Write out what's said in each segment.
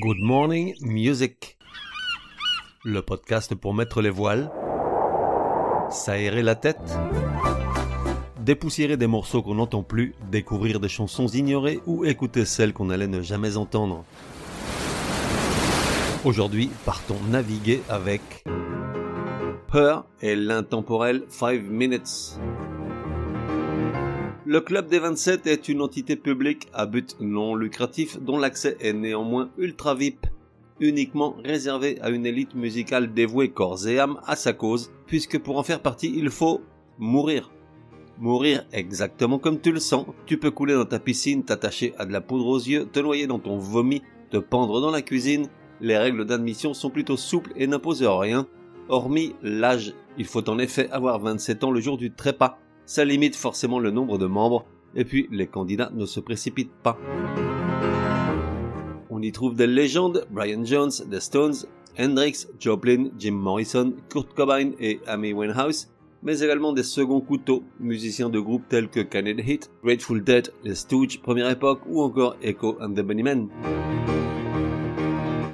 Good Morning Music. Le podcast pour mettre les voiles, s'aérer la tête, dépoussiérer des morceaux qu'on n'entend plus, découvrir des chansons ignorées ou écouter celles qu'on allait ne jamais entendre. Aujourd'hui, partons naviguer avec Her et l'intemporel 5 Minutes. Le Club des 27 est une entité publique à but non lucratif dont l'accès est néanmoins ultra VIP, uniquement réservé à une élite musicale dévouée corps et âme à sa cause, puisque pour en faire partie il faut mourir. Mourir exactement comme tu le sens, tu peux couler dans ta piscine, t'attacher à de la poudre aux yeux, te noyer dans ton vomi, te pendre dans la cuisine, les règles d'admission sont plutôt souples et n'imposent rien, hormis l'âge. Il faut en effet avoir 27 ans le jour du trépas ça limite forcément le nombre de membres, et puis les candidats ne se précipitent pas. On y trouve des légendes, Brian Jones, The Stones, Hendrix, Joplin, Jim Morrison, Kurt Cobain et Amy Winehouse, mais également des seconds couteaux, musiciens de groupes tels que Canada Hit, Grateful Dead, Les Stooges, Première Époque ou encore Echo and the Bunnymen.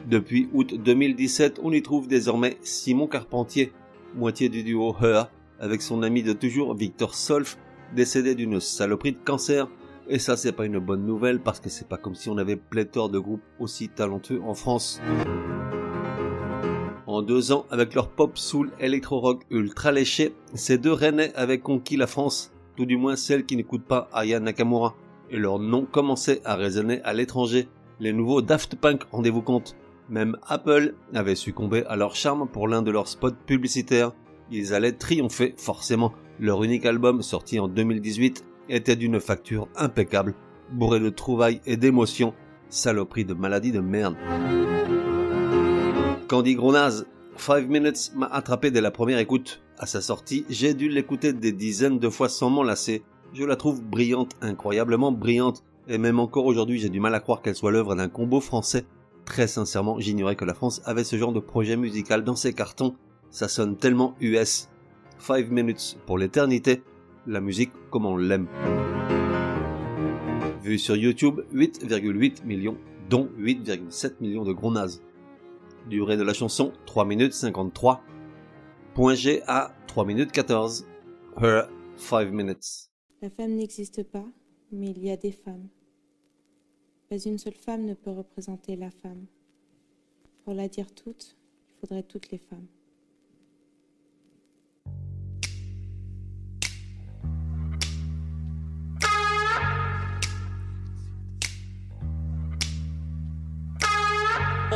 Depuis août 2017, on y trouve désormais Simon Carpentier, moitié du duo Her, avec son ami de toujours Victor Solf, décédé d'une saloperie de cancer. Et ça, c'est pas une bonne nouvelle parce que c'est pas comme si on avait pléthore de groupes aussi talentueux en France. En deux ans, avec leur pop soul électro-rock ultra léché, ces deux Rennais avaient conquis la France, tout du moins celle qui n'écoute pas Aya Nakamura, et leur nom commençait à résonner à l'étranger. Les nouveaux Daft Punk, rendez-vous compte. Même Apple avait succombé à leur charme pour l'un de leurs spots publicitaires ils allaient triompher forcément. Leur unique album, sorti en 2018, était d'une facture impeccable, bourré de trouvailles et d'émotions, saloperie de maladie de merde. Candy Gronaz, 5 Minutes m'a attrapé dès la première écoute. À sa sortie, j'ai dû l'écouter des dizaines de fois sans m'en lasser. Je la trouve brillante, incroyablement brillante, et même encore aujourd'hui j'ai du mal à croire qu'elle soit l'œuvre d'un combo français. Très sincèrement, j'ignorais que la France avait ce genre de projet musical dans ses cartons, ça sonne tellement US. 5 minutes pour l'éternité, la musique comme on l'aime. Vu sur YouTube, 8,8 millions, dont 8,7 millions de gros nazes. Durée de la chanson, 3 minutes 53. Point G à 3 minutes 14. Her, 5 minutes. La femme n'existe pas, mais il y a des femmes. Pas une seule femme ne peut représenter la femme. Pour la dire toute, il faudrait toutes les femmes.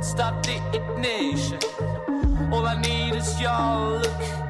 Stop the ignition. All I need is your look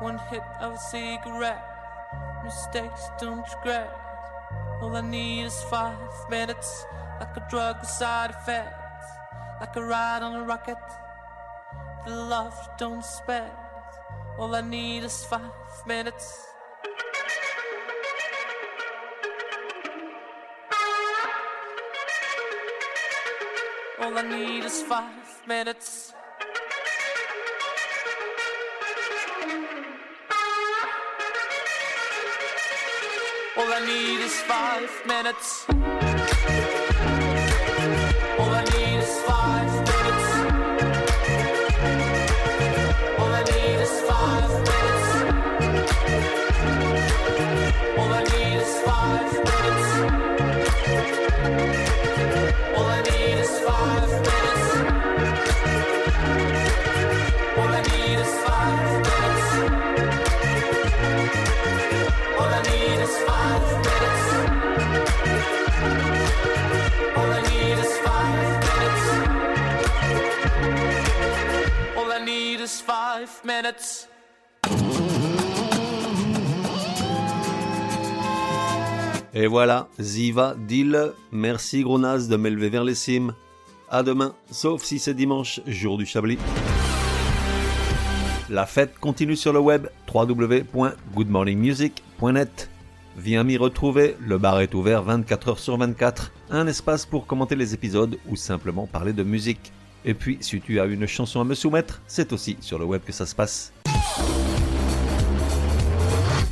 One hit of a cigarette. Mistakes don't regret. All I need is five minutes, like a drug with side effects, like a ride on a rocket. The love don't spend. All I need is five minutes. All I need is five minutes. All I need is five minutes. Et voilà, Ziva, deal. Merci gros naze de m'élever vers les cimes. À demain, sauf si c'est dimanche, jour du Chablis. La fête continue sur le web www.goodmorningmusic.net. Viens m'y retrouver, le bar est ouvert 24 heures sur 24, un espace pour commenter les épisodes ou simplement parler de musique. Et puis, si tu as une chanson à me soumettre, c'est aussi sur le web que ça se passe.